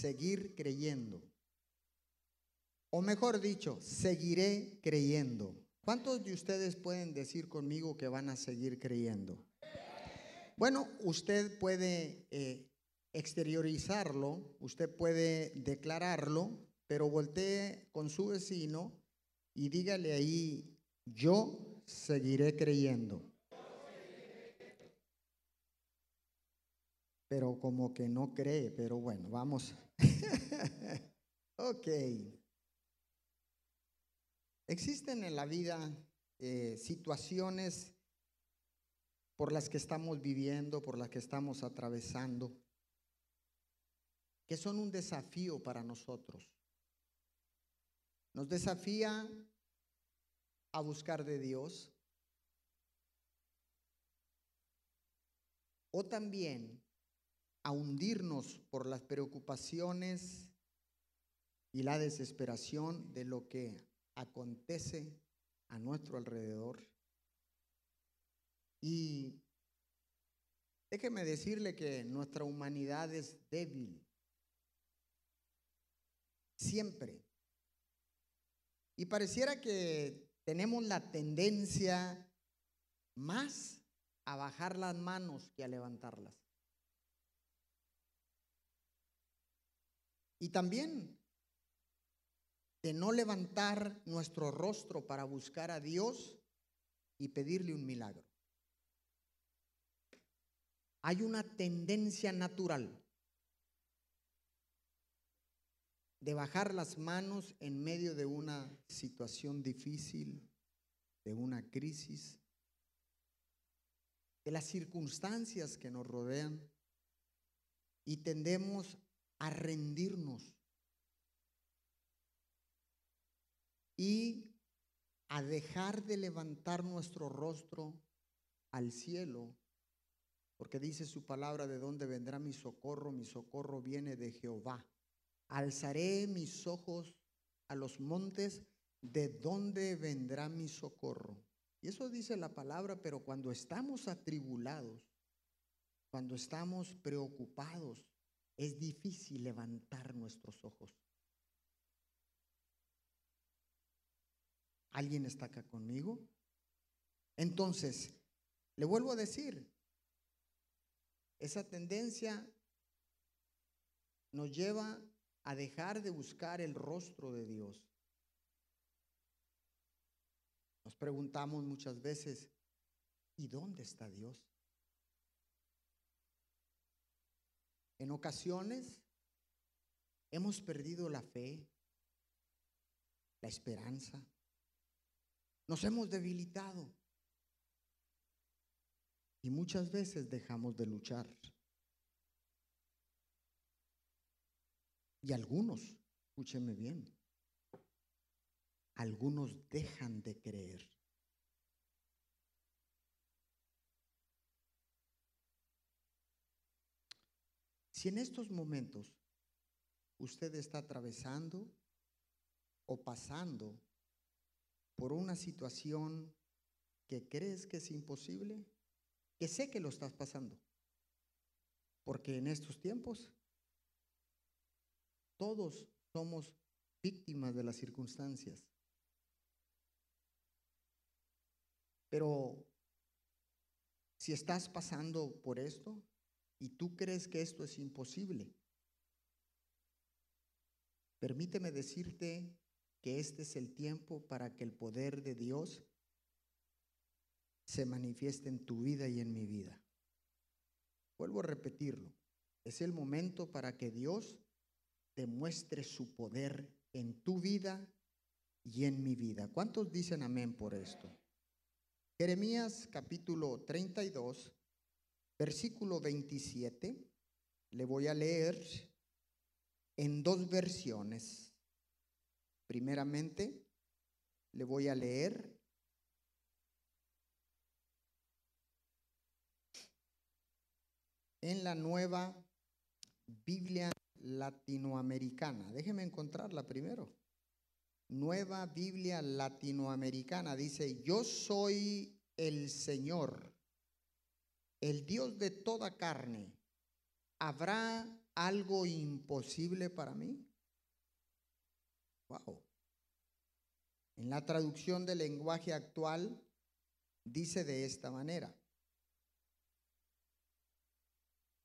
seguir creyendo. O mejor dicho, seguiré creyendo. ¿Cuántos de ustedes pueden decir conmigo que van a seguir creyendo? Bueno, usted puede eh, exteriorizarlo, usted puede declararlo, pero voltee con su vecino y dígale ahí, yo seguiré creyendo. Pero como que no cree, pero bueno, vamos. ok. Existen en la vida eh, situaciones por las que estamos viviendo, por las que estamos atravesando, que son un desafío para nosotros. Nos desafía a buscar de Dios o también a hundirnos por las preocupaciones y la desesperación de lo que acontece a nuestro alrededor. Y déjeme decirle que nuestra humanidad es débil. Siempre. Y pareciera que tenemos la tendencia más a bajar las manos que a levantarlas. Y también de no levantar nuestro rostro para buscar a Dios y pedirle un milagro. Hay una tendencia natural de bajar las manos en medio de una situación difícil, de una crisis, de las circunstancias que nos rodean y tendemos a rendirnos y a dejar de levantar nuestro rostro al cielo, porque dice su palabra, de dónde vendrá mi socorro, mi socorro viene de Jehová. Alzaré mis ojos a los montes, de dónde vendrá mi socorro. Y eso dice la palabra, pero cuando estamos atribulados, cuando estamos preocupados, es difícil levantar nuestros ojos. ¿Alguien está acá conmigo? Entonces, le vuelvo a decir, esa tendencia nos lleva a dejar de buscar el rostro de Dios. Nos preguntamos muchas veces, ¿y dónde está Dios? En ocasiones hemos perdido la fe, la esperanza, nos hemos debilitado y muchas veces dejamos de luchar. Y algunos, escúcheme bien, algunos dejan de creer. Si en estos momentos usted está atravesando o pasando por una situación que crees que es imposible, que sé que lo estás pasando, porque en estos tiempos todos somos víctimas de las circunstancias. Pero si estás pasando por esto, y tú crees que esto es imposible, permíteme decirte que este es el tiempo para que el poder de Dios se manifieste en tu vida y en mi vida. Vuelvo a repetirlo. Es el momento para que Dios demuestre su poder en tu vida y en mi vida. ¿Cuántos dicen amén por esto? Jeremías capítulo 32, versículo 27, le voy a leer en dos versiones. Primeramente, le voy a leer en la nueva Biblia latinoamericana. Déjeme encontrarla primero. Nueva Biblia latinoamericana dice, yo soy el Señor el Dios de toda carne, habrá algo imposible para mí? Wow. En la traducción del lenguaje actual dice de esta manera.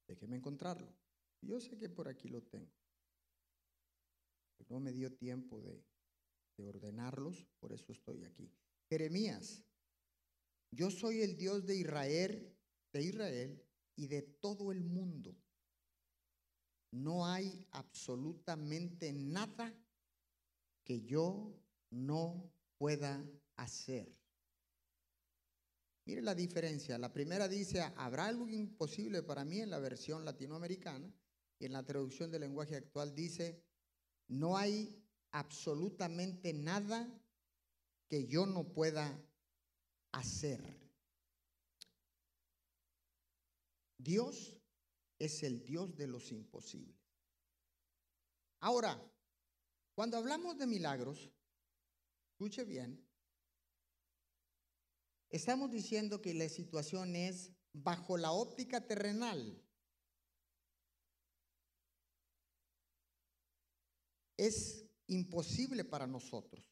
Déjeme encontrarlo. Yo sé que por aquí lo tengo. No me dio tiempo de, de ordenarlos, por eso estoy aquí. Jeremías, yo soy el Dios de Israel, de Israel y de todo el mundo. No hay absolutamente nada que yo no pueda hacer. Mire la diferencia. La primera dice, ¿habrá algo imposible para mí en la versión latinoamericana? Y en la traducción del lenguaje actual dice, no hay absolutamente nada que yo no pueda hacer. Dios es el Dios de los imposibles. Ahora, cuando hablamos de milagros, escuche bien, estamos diciendo que la situación es bajo la óptica terrenal. Es imposible para nosotros.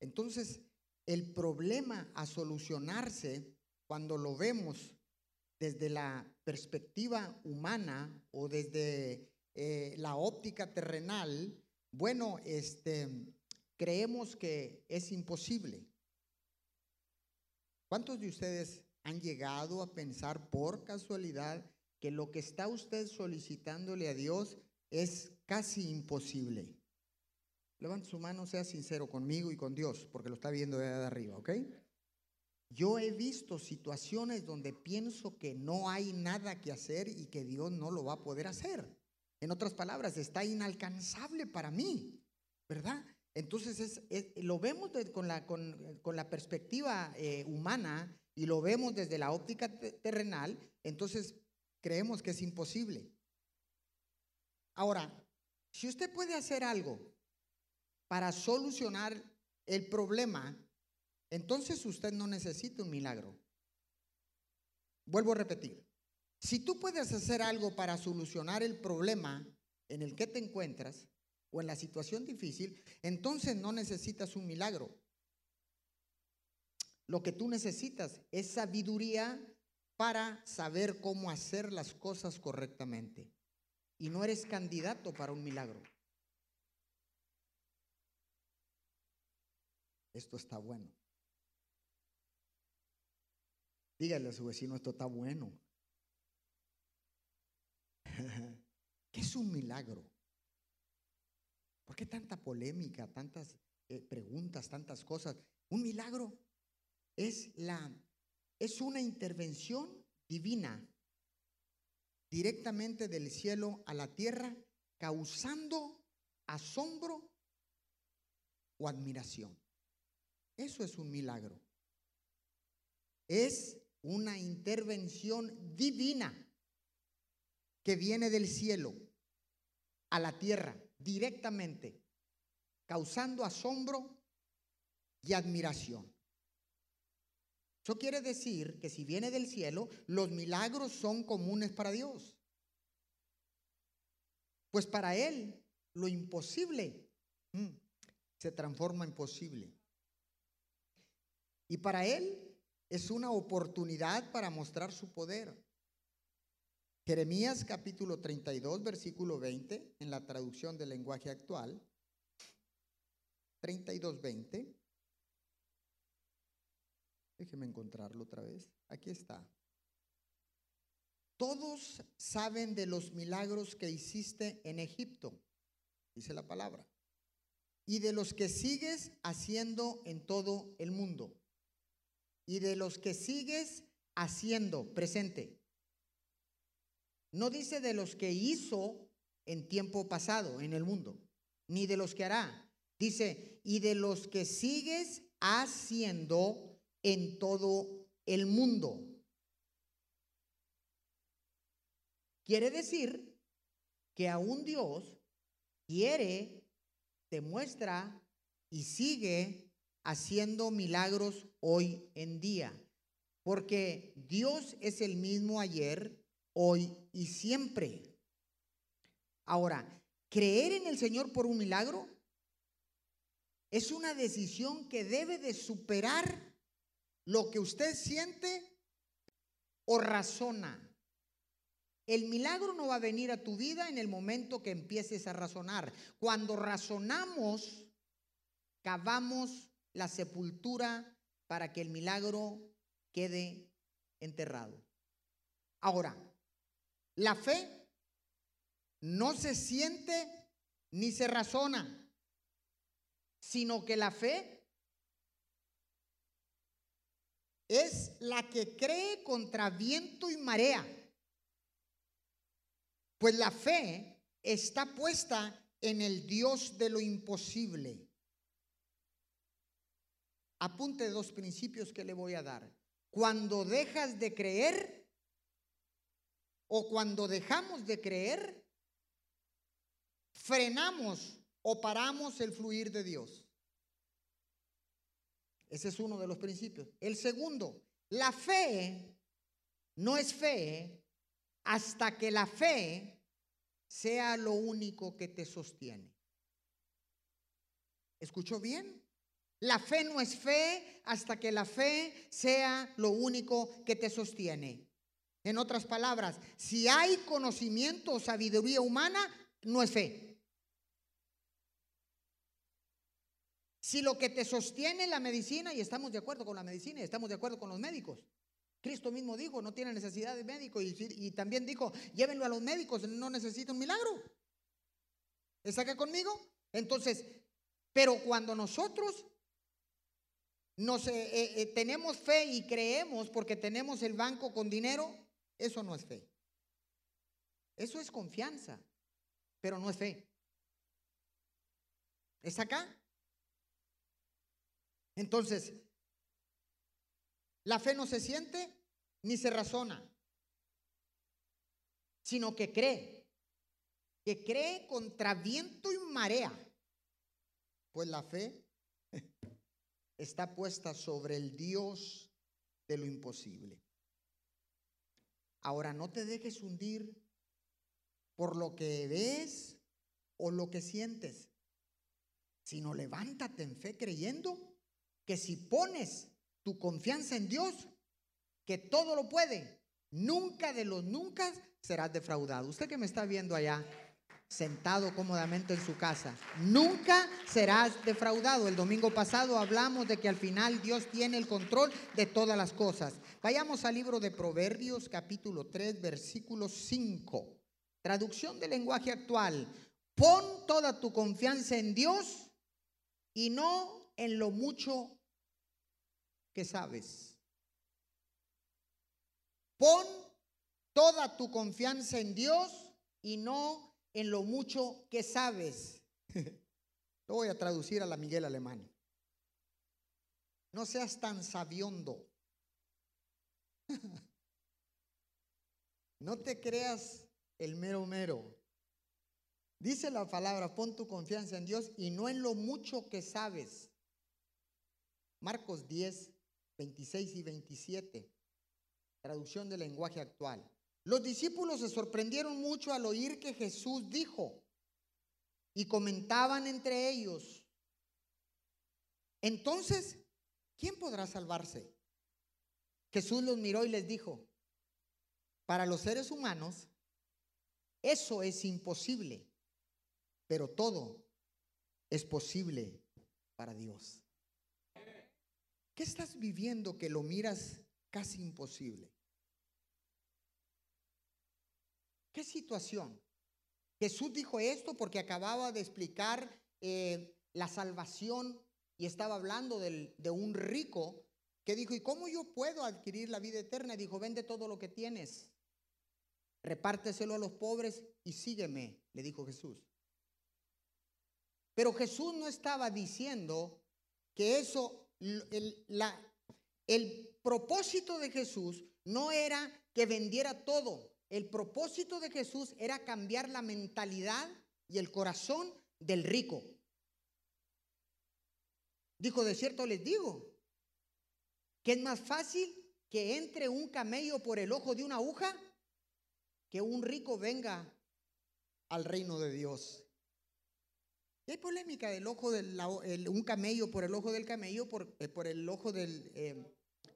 Entonces, el problema a solucionarse cuando lo vemos desde la perspectiva humana o desde eh, la óptica terrenal, bueno, este, creemos que es imposible. ¿Cuántos de ustedes han llegado a pensar por casualidad que lo que está usted solicitándole a Dios es casi imposible? Levante su mano, sea sincero conmigo y con Dios, porque lo está viendo de arriba, ¿ok? Yo he visto situaciones donde pienso que no hay nada que hacer y que Dios no lo va a poder hacer. En otras palabras, está inalcanzable para mí, ¿verdad? Entonces lo vemos con, la, con, la, perspectiva eh, humana y lo vemos desde la óptica terrenal, entonces creemos que es imposible. Ahora, si usted puede hacer algo para solucionar el problema, entonces usted no necesita un milagro. Vuelvo a repetir. Si tú puedes hacer algo para solucionar el problema en el que te encuentras o en la situación difícil, entonces no necesitas un milagro. Lo que tú necesitas es sabiduría para saber cómo hacer las cosas correctamente. Y no eres candidato para un milagro. Esto está bueno. Dígale a su vecino, esto está bueno. ¿Qué es un milagro? ¿Por qué tanta polémica, tantas eh, preguntas, tantas cosas? Un milagro es la es una intervención divina directamente del cielo a la tierra, causando asombro o admiración. Eso es un milagro. Es una intervención divina que viene del cielo a la tierra directamente, causando asombro y admiración. Eso quiere decir que si viene del cielo, los milagros son comunes para Dios. Pues para Él lo imposible mm, se transforma en posible. Y para Él es una oportunidad para mostrar su poder. Jeremías capítulo 32, versículo 20, en la traducción del lenguaje actual. 32, 20. Déjeme encontrarlo otra vez. Aquí está. Todos saben de los milagros que hiciste en Egipto, dice la palabra, y de los que sigues haciendo en todo el mundo y de los que sigues haciendo presente. No dice de los que hizo en tiempo pasado en el mundo, ni de los que hará. Dice, y de los que sigues haciendo en todo el mundo. Quiere decir que aún Dios quiere, demuestra y sigue haciendo milagros hoy en día. Porque Dios es el mismo ayer, hoy y siempre. Ahora, creer en el Señor por un milagro es una decisión que debe de superar lo que usted siente o razona. El milagro no va a venir a tu vida en el momento que empieces a razonar. Cuando razonamos, cavamos la sepultura para que el milagro quede enterrado. Ahora, la fe no se siente ni se razona, sino que la fe es la que cree contra viento y marea. Pues la fe está puesta en el Dios de lo imposible. Apunte dos principios que le voy a dar. Cuando dejas de creer o cuando dejamos de creer, frenamos o paramos el fluir de Dios. Ese es uno de los principios. El segundo, la fe no es fe hasta que la fe sea lo único que te sostiene. ¿Escuchó bien? La fe no es fe hasta que la fe sea lo único que te sostiene. En otras palabras, si hay conocimiento o sabiduría humana, no es fe. Si lo que te sostiene es la medicina, y estamos de acuerdo con la medicina, y estamos de acuerdo con los médicos. Cristo mismo dijo, no tiene necesidad de médico, y, también dijo, llévenlo a los médicos, no necesita un milagro. ¿Está acá conmigo? Entonces, pero cuando nosotros nos, eh, eh, eh, tenemos fe y creemos porque tenemos el banco con dinero, eso no es fe. Eso es confianza, pero no es fe. ¿Es acá? Entonces, la fe no se siente ni se razona, sino que cree, que cree contra viento y marea, pues la fe está puesta sobre el Dios de lo imposible. Ahora no te dejes hundir por lo que ves o lo que sientes, sino levántate en fe creyendo que si pones tu confianza en Dios, que todo lo puede, nunca de los nunca serás defraudado. Usted que me está viendo allá, sentado cómodamente en su casa, nunca serás defraudado. El domingo pasado hablamos de que al final Dios tiene el control de todas las cosas. Vayamos al libro de Proverbios capítulo 3, versículo 5. Traducción del lenguaje actual. Pon toda tu confianza en Dios y no en lo mucho que sabes. Pon toda tu confianza en Dios y no en lo mucho que sabes. Lo voy a traducir a la Miguel Alemán. No seas tan sabiondo. No te creas el mero mero. Dice la palabra, pon tu confianza en Dios y no en lo mucho que sabes. Marcos 10, 26 y 27, traducción del lenguaje actual. Los discípulos se sorprendieron mucho al oír que Jesús dijo y comentaban entre ellos, entonces, ¿quién podrá salvarse? Jesús los miró y les dijo, para los seres humanos, eso es imposible, pero todo es posible para Dios. ¿Qué estás viviendo que lo miras casi imposible? ¿Qué situación? Jesús dijo esto porque acababa de explicar eh, la salvación y estaba hablando de un rico que dijo, ¿y cómo yo puedo adquirir la vida eterna? dijo, vende todo lo que tienes, repárteselo a los pobres y sígueme, le dijo Jesús. Pero Jesús no estaba diciendo que eso el propósito de Jesús no era que vendiera todo. El propósito de Jesús era cambiar la mentalidad y el corazón del rico. Dijo, de cierto les digo, que es más fácil que entre un camello por el ojo de una aguja que un rico venga al reino de Dios. Hay polémica del ojo del un camello por el ojo del camello, por, eh, el ojo eh,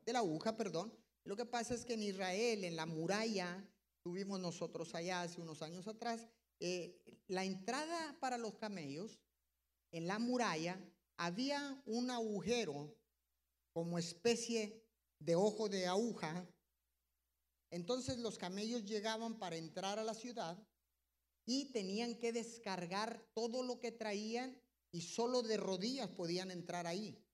de la aguja, perdón. Lo que pasa es que en Israel, en la muralla, tuvimos nosotros allá hace unos años atrás, eh, la entrada para los camellos, en la muralla, había un agujero como especie de ojo de aguja. Entonces los camellos llegaban para entrar a la ciudad y tenían que descargar todo lo que traían y solo de rodillas podían entrar ahí.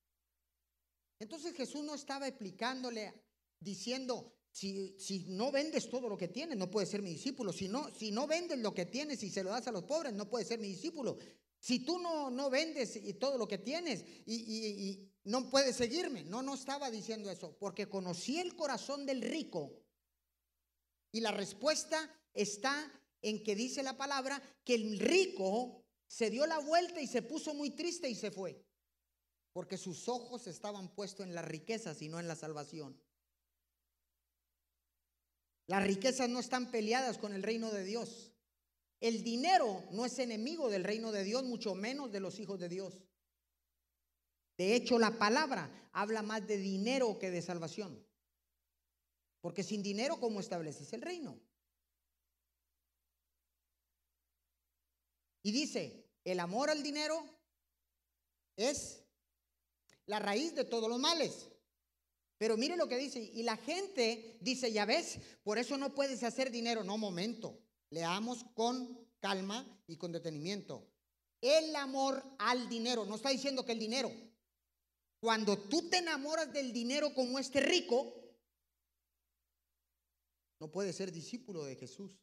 Entonces Jesús no estaba explicándole, diciendo, si, no vendes todo lo que tienes, no puedes ser mi discípulo. Si no, si no vendes lo que tienes y se lo das a los pobres, no puedes ser mi discípulo. Si tú no, no vendes todo lo que tienes y, y no puedes seguirme. No, no estaba diciendo eso, porque conocí el corazón del rico. Y la respuesta está en que dice la palabra que el rico se dio la vuelta y se puso muy triste y se fue. Porque sus ojos estaban puestos en las riquezas y no en la salvación. Las riquezas no están peleadas con el reino de Dios. El dinero no es enemigo del reino de Dios, mucho menos de los hijos de Dios. De hecho, la palabra habla más de dinero que de salvación. Porque sin dinero, ¿cómo estableces el reino? Y dice, el amor al dinero es la raíz de todos los males. Pero mire lo que dice, y la gente dice, ya ves, por eso no puedes hacer dinero. No, momento, leamos con calma y con detenimiento. El amor al dinero, no está diciendo que el dinero, cuando tú te enamoras del dinero como este rico, no puedes ser discípulo de Jesús.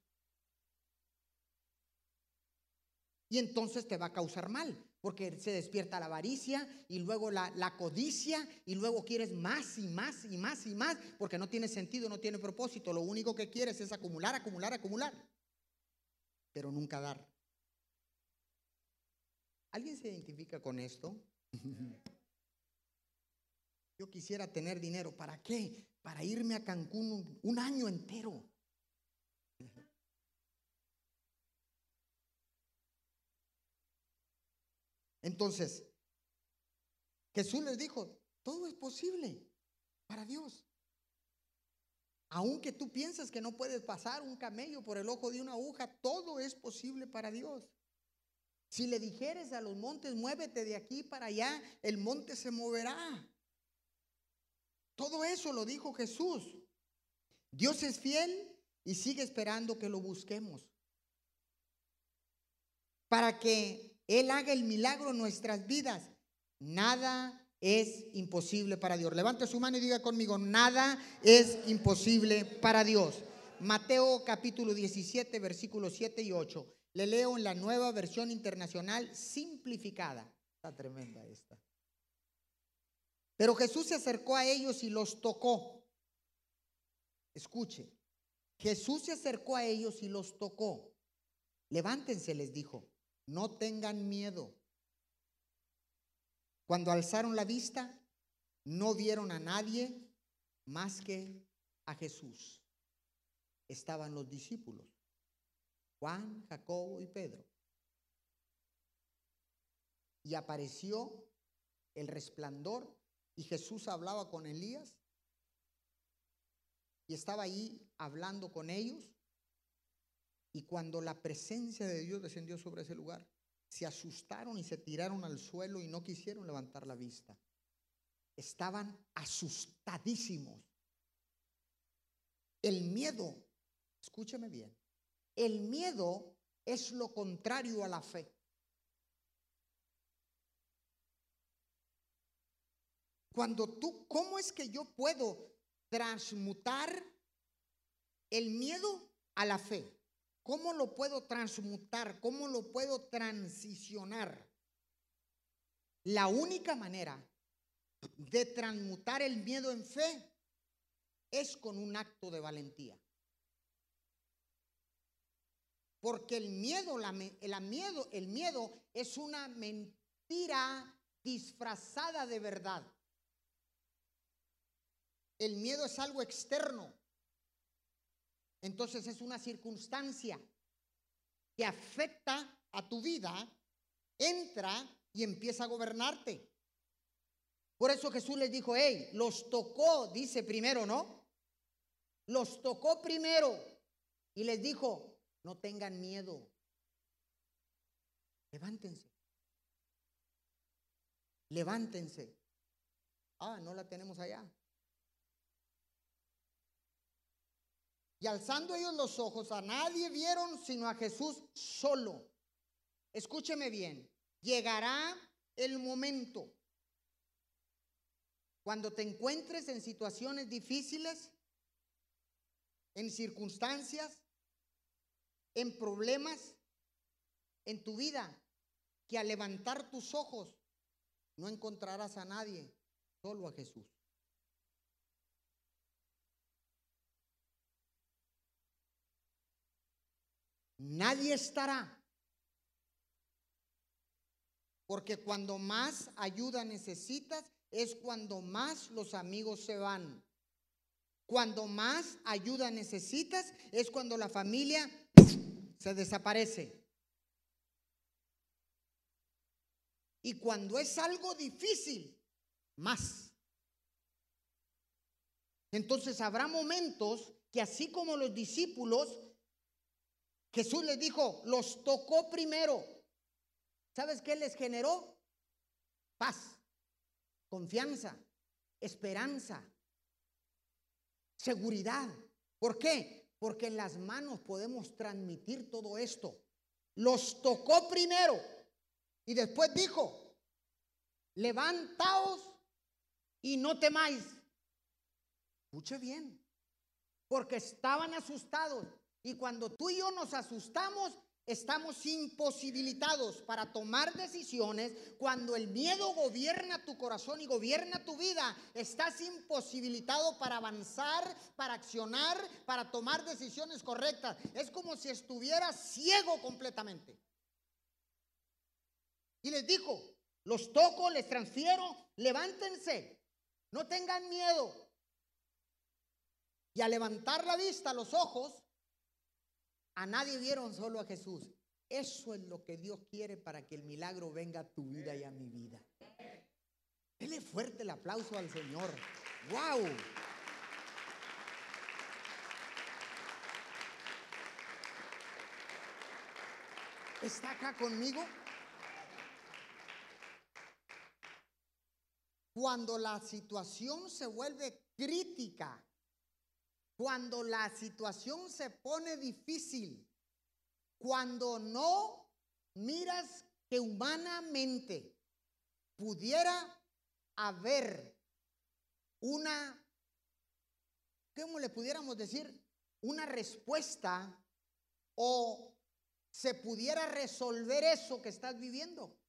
Y entonces te va a causar mal, porque se despierta la avaricia y luego la, codicia y luego quieres más y más y más y más, porque no tiene sentido, no tiene propósito. Lo único que quieres es acumular, acumular, acumular, pero nunca dar. ¿Alguien se identifica con esto? Yo quisiera tener dinero. ¿Para qué? Para irme a Cancún un, año entero. Entonces, Jesús les dijo, todo es posible para Dios. Aunque tú piensas que no puedes pasar un camello por el ojo de una aguja, todo es posible para Dios. Si le dijeres a los montes, muévete de aquí para allá, el monte se moverá. Todo eso lo dijo Jesús. Dios es fiel y sigue esperando que lo busquemos. Para que Él haga el milagro en nuestras vidas. Nada es imposible para Dios. Levante su mano y diga conmigo, nada es imposible para Dios. Mateo capítulo 17, versículos 7 y 8. Le leo en la nueva versión internacional simplificada. Está tremenda esta. Pero Jesús se acercó a ellos y los tocó. Escuche, Jesús se acercó a ellos y los tocó. Levántense, les dijo, no tengan miedo. Cuando alzaron la vista, no vieron a nadie más que a Jesús. Estaban los discípulos, Juan, Jacobo y Pedro. Y apareció el resplandor y Jesús hablaba con Elías y estaba ahí hablando con ellos. Y cuando la presencia de Dios descendió sobre ese lugar, se asustaron y se tiraron al suelo y no quisieron levantar la vista. Estaban asustadísimos. El miedo, escúcheme bien, el miedo es lo contrario a la fe. Cuando tú, ¿cómo es que yo puedo transmutar el miedo a la fe? ¿Cómo lo puedo transmutar? ¿Cómo lo puedo transicionar? La única manera de transmutar el miedo en fe es con un acto de valentía. Porque el miedo, el miedo, el miedo es una mentira disfrazada de verdad. El miedo es algo externo. Entonces es una circunstancia que afecta a tu vida, entra y empieza a gobernarte. Por eso Jesús les dijo, hey, los tocó, dice primero, ¿no? Los tocó primero y les dijo, no tengan miedo. Levántense. Levántense. Ah, no la tenemos allá. Y alzando ellos los ojos, a nadie vieron sino a Jesús solo. Escúcheme bien, llegará el momento cuando te encuentres en situaciones difíciles, en circunstancias, en problemas en tu vida, que al levantar tus ojos no encontrarás a nadie, solo a Jesús. Nadie estará. Porque cuando más ayuda necesitas es cuando más los amigos se van. Cuando más ayuda necesitas es cuando la familia se desaparece. Y cuando es algo difícil, más. Entonces habrá momentos que así como los discípulos Jesús les dijo, los tocó primero. ¿Sabes qué les generó? Paz, confianza, esperanza, seguridad. ¿Por qué? Porque en las manos podemos transmitir todo esto. Los tocó primero y después dijo, levantaos y no temáis. Escuche bien, porque estaban asustados y cuando tú y yo nos asustamos, estamos imposibilitados para tomar decisiones. Cuando el miedo gobierna tu corazón y gobierna tu vida, estás imposibilitado para avanzar, para accionar, para tomar decisiones correctas. Es como si estuvieras ciego completamente. Y les dijo, los toco, les transfiero, levántense, no tengan miedo. Y al levantar la vista, los ojos, a nadie vieron solo a Jesús. Eso es lo que Dios quiere para que el milagro venga a tu vida y a mi vida. Dele fuerte el aplauso al Señor. ¡Wow! ¿Está acá conmigo? Cuando la situación se vuelve crítica, cuando la situación se pone difícil, cuando no miras que humanamente pudiera haber una, ¿cómo le pudiéramos decir? Una respuesta o se pudiera resolver eso que estás viviendo.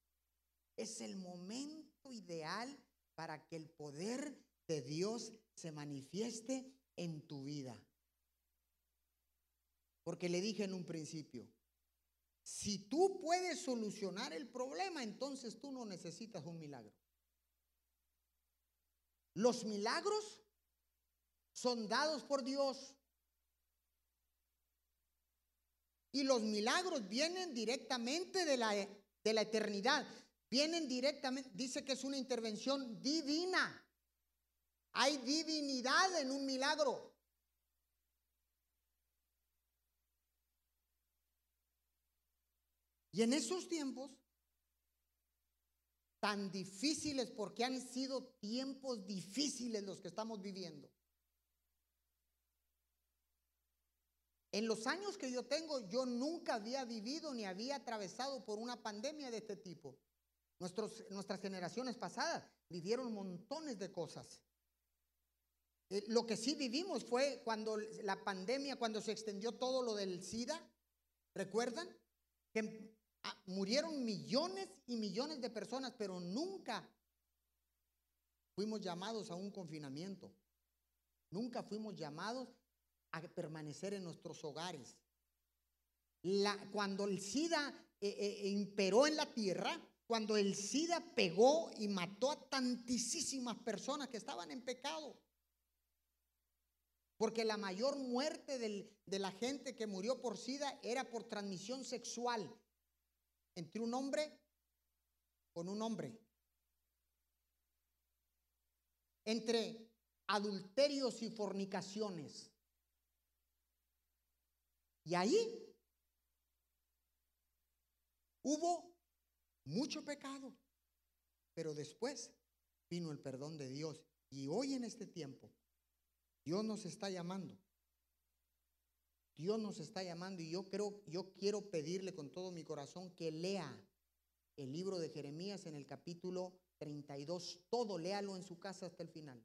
Es el momento ideal para que el poder de Dios se manifieste en tu vida. Porque le dije en un principio, si tú puedes solucionar el problema, entonces tú no necesitas un milagro. Los milagros son dados por Dios. Y los milagros vienen directamente de la, de la eternidad. Vienen directamente, dice que es una intervención divina. Hay divinidad en un milagro. Y en esos tiempos tan difíciles, porque han sido tiempos difíciles los que estamos viviendo. En los años que yo tengo, yo nunca había vivido ni había atravesado por una pandemia de este tipo. nuestras generaciones pasadas vivieron montones de cosas. Eh, lo que sí vivimos fue cuando la pandemia, cuando se extendió todo lo del SIDA, ¿recuerdan? Que ah, murieron millones y millones de personas, pero nunca fuimos llamados a un confinamiento. Nunca fuimos llamados a permanecer en nuestros hogares. cuando el SIDA eh, eh, imperó en la tierra, cuando el SIDA pegó y mató a tantísimas personas que estaban en pecado, Porque la mayor muerte de la gente que murió por SIDA era por transmisión sexual entre un hombre con un hombre. Entre adulterios y fornicaciones. Y ahí hubo mucho pecado. Pero después vino el perdón de Dios. Y hoy en este tiempo, Dios nos está llamando. Dios nos está llamando y yo creo, yo quiero pedirle con todo mi corazón que lea el libro de Jeremías en el capítulo 32. Todo, léalo en su casa hasta el final.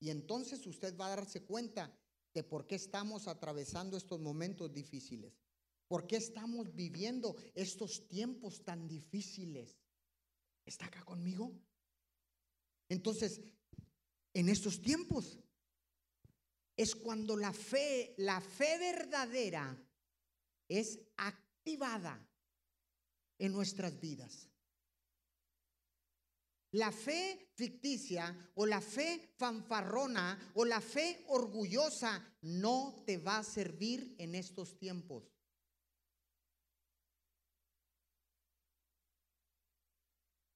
Y entonces usted va a darse cuenta de por qué estamos atravesando estos momentos difíciles. ¿Por qué estamos viviendo estos tiempos tan difíciles? ¿Está acá conmigo? Entonces, en estos tiempos es cuando la fe, la fe verdadera es activada en nuestras vidas. La fe ficticia o la fe fanfarrona o la fe orgullosa no te va a servir en estos tiempos.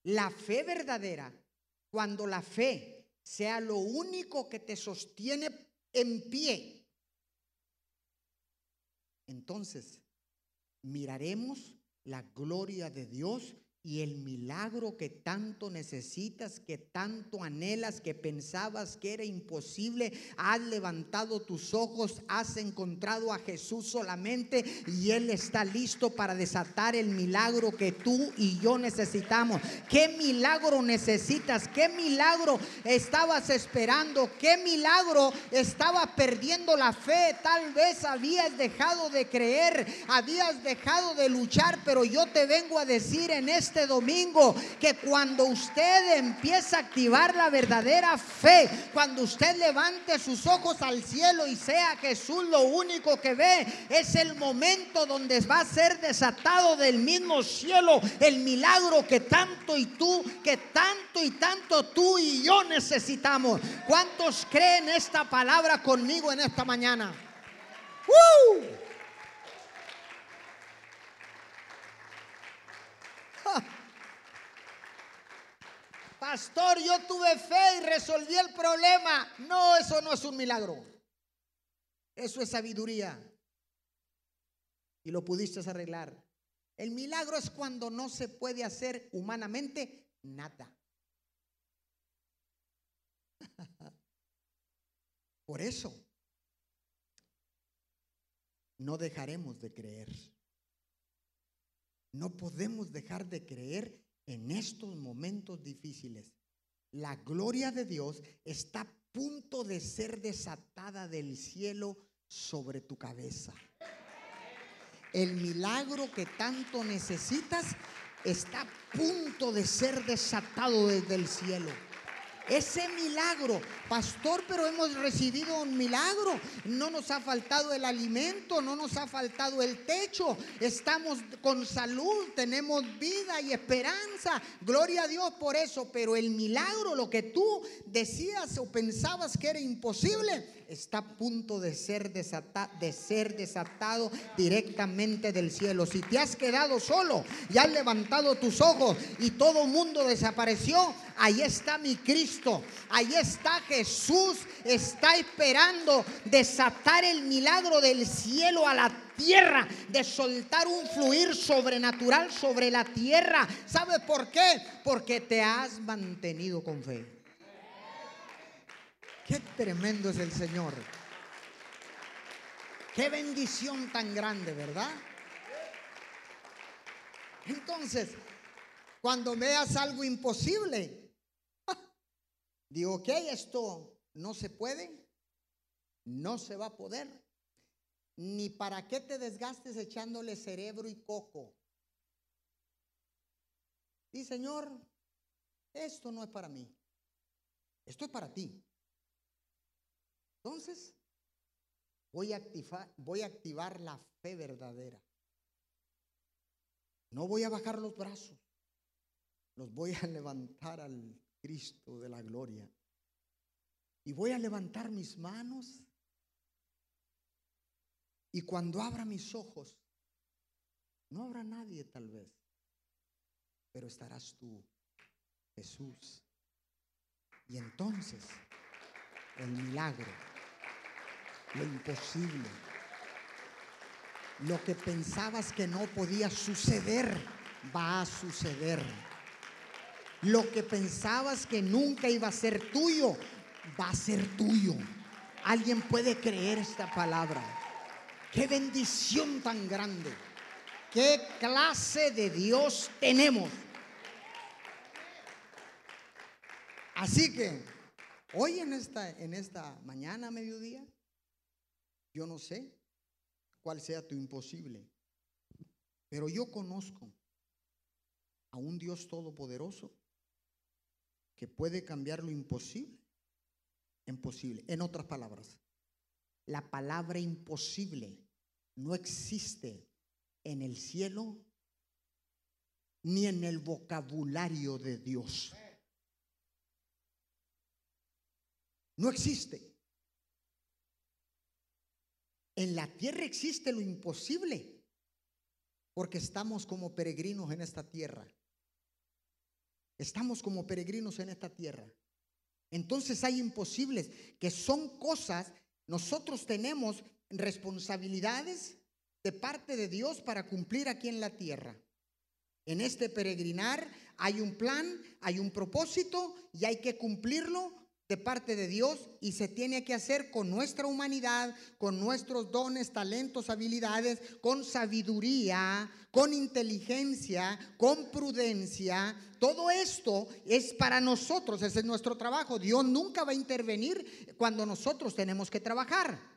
La fe verdadera, cuando la fe sea lo único que te sostiene en pie, entonces miraremos la gloria de Dios y el milagro que tanto necesitas, que tanto anhelas, que pensabas que era imposible, has levantado tus ojos, has encontrado a Jesús solamente y Él está listo para desatar el milagro que tú y yo necesitamos. ¿Qué milagro necesitas? ¿Qué milagro estabas esperando? ¿Qué milagro estaba perdiendo la fe? Tal vez habías dejado de creer, habías dejado de luchar, pero yo te vengo a decir en este este domingo que cuando usted empieza a activar la verdadera fe, cuando usted levante sus ojos al cielo y sea Jesús lo único que ve, es el momento donde va a ser desatado del mismo cielo el milagro que tanto y tú, que tanto y tanto tú y yo necesitamos. ¿Cuántos creen esta palabra conmigo en esta mañana? ¡Uh! Pastor, yo tuve fe y resolví el problema. No, eso no es un milagro. Eso es sabiduría. Y lo pudiste arreglar. El milagro es cuando no se puede hacer humanamente nada. Por eso, no dejaremos de creer. No podemos dejar de creer en estos momentos difíciles. La gloria de Dios está a punto de ser desatada del cielo sobre tu cabeza. El milagro que tanto necesitas está a punto de ser desatado desde el cielo. Ese milagro, pastor, pero hemos recibido un milagro. No nos ha faltado el alimento, no nos ha faltado el techo. Estamos con salud, tenemos vida y esperanza. Gloria a Dios por eso. Pero el milagro, lo que tú decías o pensabas que era imposible, está a punto de ser, desata, de ser desatado directamente del cielo. Si te has quedado solo y has levantado tus ojos y todo mundo desapareció, ahí está mi Cristo, ahí está Jesús, está esperando desatar el milagro del cielo a la tierra, de soltar un fluir sobrenatural sobre la tierra. ¿Sabe por qué? Porque te has mantenido con fe. Qué tremendo es el Señor. Qué bendición tan grande, ¿verdad? Entonces, cuando veas algo imposible, digo, ok, esto no se puede, no se va a poder, ni para qué te desgastes echándole cerebro y coco. Y Señor, esto no es para mí, esto es para ti. Entonces, voy a, activar, voy a activar la fe verdadera. No voy a bajar los brazos, los voy a levantar al Cristo de la gloria. y voy a levantar mis manos. Y cuando abra mis ojos, no habrá nadie tal vez, pero estarás tú, Jesús. Y entonces el milagro, lo imposible, lo que pensabas que no podía suceder, va a suceder. Lo que pensabas que nunca iba a ser tuyo, va a ser tuyo. Alguien puede creer esta palabra. Qué bendición tan grande. Qué clase de Dios tenemos. Así que hoy en esta, en esta mañana, mediodía, yo no sé cuál sea tu imposible, pero yo conozco a un Dios todopoderoso que puede cambiar lo imposible en. En otras palabras, la palabra imposible no existe en el cielo ni en el vocabulario de Dios. No existe. En la tierra existe lo imposible, porque estamos como peregrinos en esta tierra. Estamos como peregrinos en esta tierra. Entonces hay imposibles, que son cosas, nosotros tenemos responsabilidades de parte de Dios para cumplir aquí en la tierra. En este peregrinar hay un plan, hay un propósito y hay que cumplirlo de parte de Dios y se tiene que hacer con nuestra humanidad, con nuestros dones, talentos, habilidades, con sabiduría, con inteligencia, con prudencia. Todo esto es para nosotros, ese es nuestro trabajo. Dios nunca va a intervenir cuando nosotros tenemos que trabajar.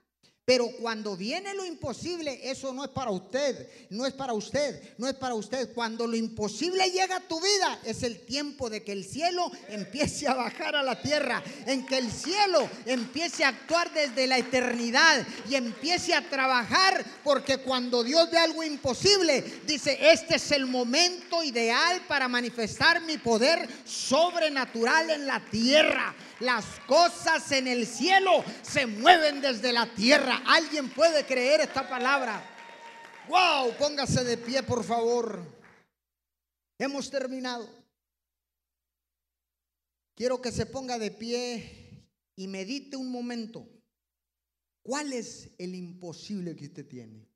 Pero cuando viene lo imposible, eso no es para usted, no es para usted, no es para usted. Cuando lo imposible llega a tu vida, es el tiempo de que el cielo empiece a bajar a la tierra, en que el cielo empiece a actuar desde la eternidad y empiece a trabajar, porque cuando Dios ve algo imposible, dice, este es el momento ideal para manifestar mi poder sobrenatural en la tierra. Las cosas en el cielo se mueven desde la tierra. ¿Alguien puede creer esta palabra? Wow, póngase de pie, por favor. Hemos terminado. Quiero que se ponga de pie y medite un momento. ¿Cuál es el imposible que usted tiene?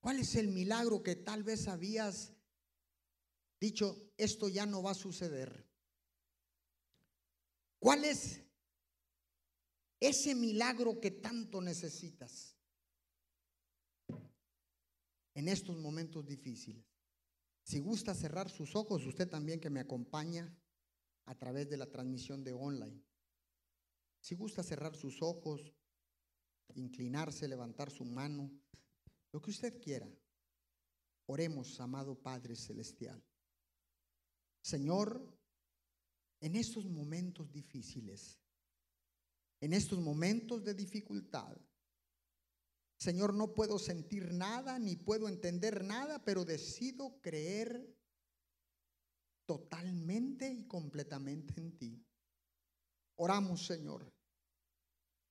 ¿Cuál es el milagro que tal vez habías dicho, esto ya no va a suceder? ¿Cuál es ese milagro que tanto necesitas en estos momentos difíciles? Si gusta cerrar sus ojos, usted también que me acompaña a través de la transmisión de online. Si gusta cerrar sus ojos, inclinarse, levantar su mano, lo que usted quiera. Oremos, amado Padre Celestial. Señor, en estos momentos difíciles, en estos momentos de dificultad. Señor, no puedo sentir nada ni puedo entender nada, pero decido creer totalmente y completamente en ti. Oramos, Señor,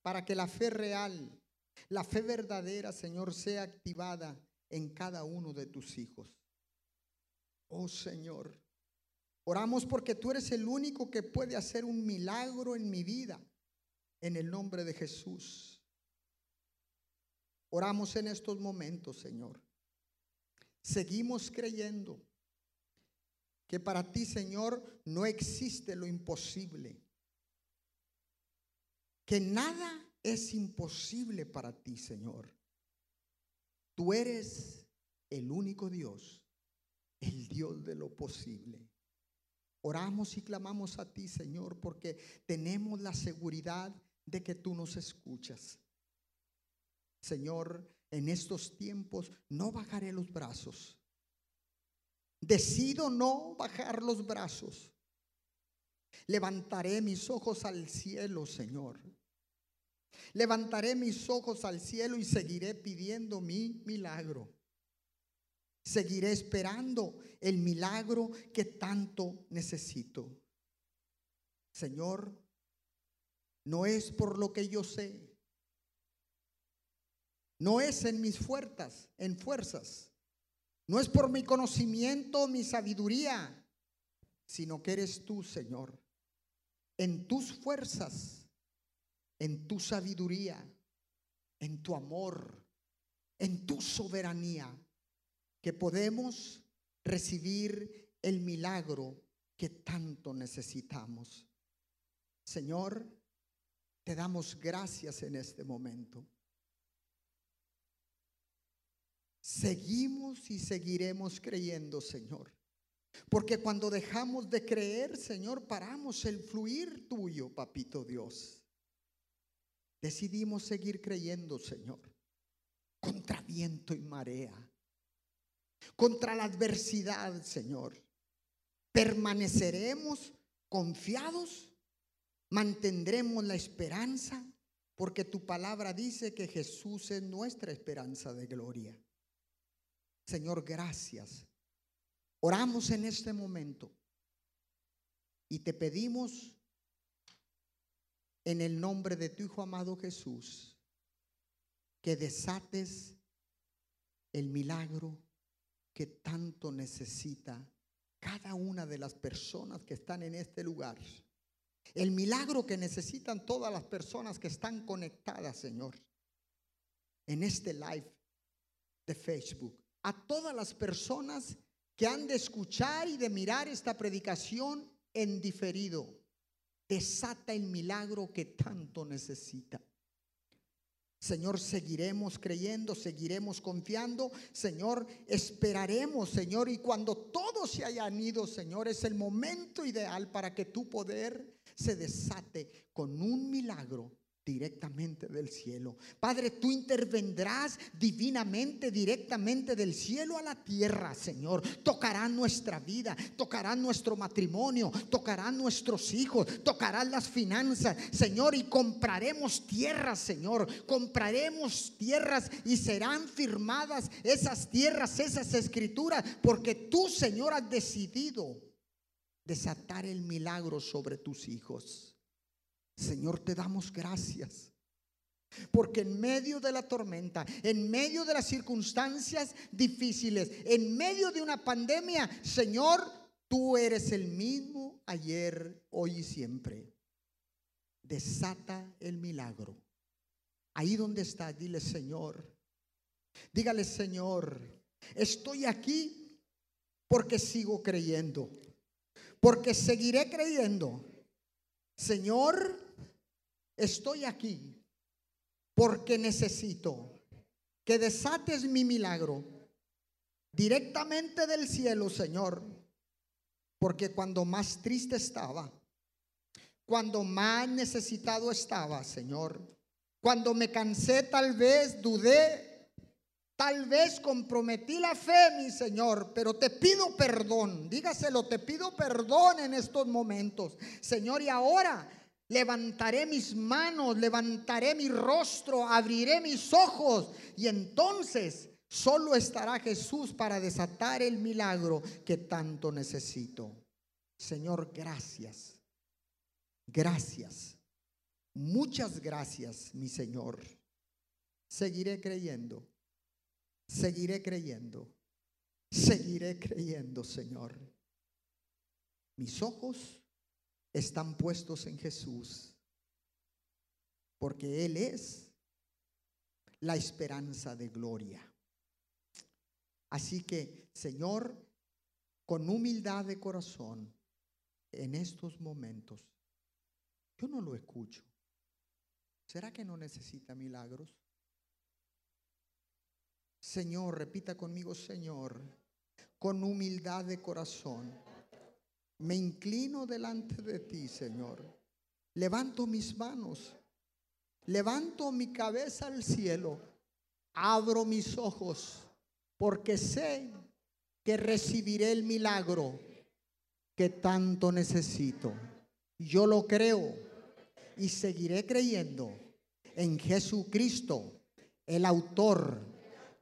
para que la fe real, la fe verdadera, Señor, sea activada en cada uno de tus hijos. Oh Señor, Oramos porque tú eres el único que puede hacer un milagro en mi vida. En el nombre de Jesús. Oramos en estos momentos, Señor. Seguimos creyendo que para ti, Señor, no existe lo imposible. Que nada es imposible para ti, Señor. Tú eres el único Dios, el Dios de lo posible. Oramos y clamamos a ti, Señor, porque tenemos la seguridad de que tú nos escuchas. Señor, en estos tiempos no bajaré los brazos. Decido no bajar los brazos. Levantaré mis ojos al cielo, Señor. Levantaré mis ojos al cielo y seguiré pidiendo mi milagro. Seguiré esperando el milagro que tanto necesito. Señor, no es por lo que yo sé, no es en mis fuerzas, en fuerzas, no es por mi conocimiento, mi sabiduría, sino que eres tú, Señor, en tus fuerzas, en tu sabiduría, en tu amor, en tu soberanía, que podemos recibir el milagro que tanto necesitamos. Señor, te damos gracias en este momento. Seguimos y seguiremos creyendo, Señor. Porque cuando dejamos de creer, Señor, paramos el fluir tuyo, papito Dios. Decidimos seguir creyendo, Señor, contra viento y marea, contra la adversidad, Señor. Permaneceremos confiados, mantendremos la esperanza, porque tu palabra dice que Jesús es nuestra esperanza de gloria. Señor, gracias. Oramos en este momento y te pedimos en el nombre de tu Hijo amado Jesús que desates el milagro que tanto necesita cada una de las personas que están en este lugar. El milagro que necesitan todas las personas que están conectadas, Señor, en este live de Facebook a todas las personas que han de escuchar y de mirar esta predicación en diferido. Desata el milagro que tanto necesita. Señor, seguiremos creyendo, seguiremos confiando. Señor, esperaremos, Señor. Y cuando todos se hayan ido, Señor, es el momento ideal para que tu poder se desate con un milagro directamente del cielo. Padre, tú intervendrás divinamente, directamente del cielo a la tierra, Señor. Tocará nuestra vida, tocará nuestro matrimonio, tocarán nuestros hijos, tocarán las finanzas, Señor, y compraremos tierras, Señor. Compraremos tierras y serán firmadas esas tierras, esas escrituras, porque tú, Señor, has decidido desatar el milagro sobre tus hijos. Señor, te damos gracias. Porque en medio de la tormenta, en medio de las circunstancias difíciles, en medio de una pandemia, Señor, tú eres el mismo ayer, hoy y siempre. Desata el milagro. Ahí donde está, dile Señor. Dígale Señor, estoy aquí porque sigo creyendo. Porque seguiré creyendo. Señor, estoy aquí porque necesito que desates mi milagro directamente del cielo, Señor, porque cuando más triste estaba, cuando más necesitado estaba, Señor, cuando me cansé tal vez, dudé, Tal vez comprometí la fe, mi Señor, pero te pido perdón. Dígaselo, te pido perdón en estos momentos. Señor, y ahora Levantaré mis manos, levantaré mi rostro, abriré mis ojos y entonces solo estará Jesús para desatar el milagro que tanto necesito. Señor, gracias. Gracias. Muchas gracias, mi Señor. Seguiré creyendo. Seguiré creyendo. Seguiré creyendo, Señor. Mis ojos están puestos en Jesús, porque Él es la esperanza de gloria. Así que, Señor, con humildad de corazón, en estos momentos, yo no lo escucho. ¿Será que no necesita milagros? Señor, repita conmigo, Señor, con humildad de corazón me inclino delante de ti, Señor. Levanto mis manos. Levanto mi cabeza al cielo. Abro mis ojos porque sé que recibiré el milagro que tanto necesito. Yo lo creo y seguiré creyendo en Jesucristo, el autor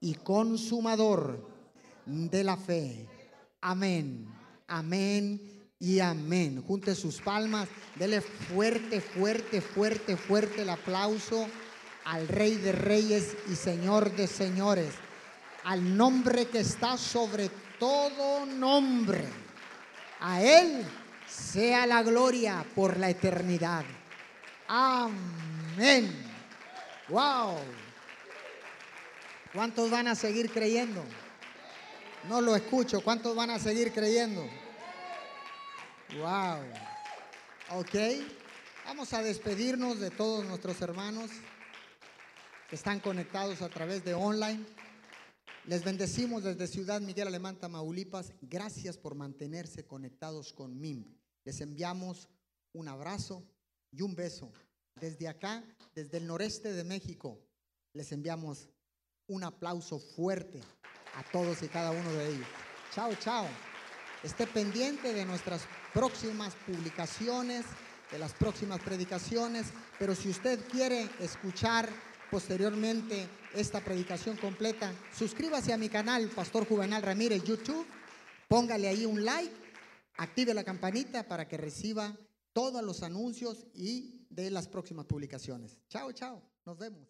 y consumador de la fe. Amén, amén y amén. Junte sus palmas, dele fuerte, fuerte, fuerte, fuerte el aplauso al Rey de Reyes y Señor de Señores, al nombre que está sobre todo nombre. A Él sea la gloria por la eternidad. Amén. Wow. ¿Cuántos van a seguir creyendo? No lo escucho. ¿Cuántos van a seguir creyendo? Wow. Ok. Vamos a despedirnos de todos nuestros hermanos que están conectados a través de online. Les bendecimos desde Ciudad Miguel Alemán, Tamaulipas. Gracias por mantenerse conectados con MIM. Les enviamos un abrazo y un beso. Desde acá, desde el noreste de México, les enviamos un aplauso fuerte a todos y cada uno de ellos. Chao, chao. Esté pendiente de nuestras próximas publicaciones, de las próximas predicaciones, pero si usted quiere escuchar posteriormente esta predicación completa, suscríbase a mi canal, Pastor Juvenal Ramírez, YouTube, póngale ahí un like, active la campanita para que reciba todos los anuncios y de las próximas publicaciones. Chao, chao, nos vemos.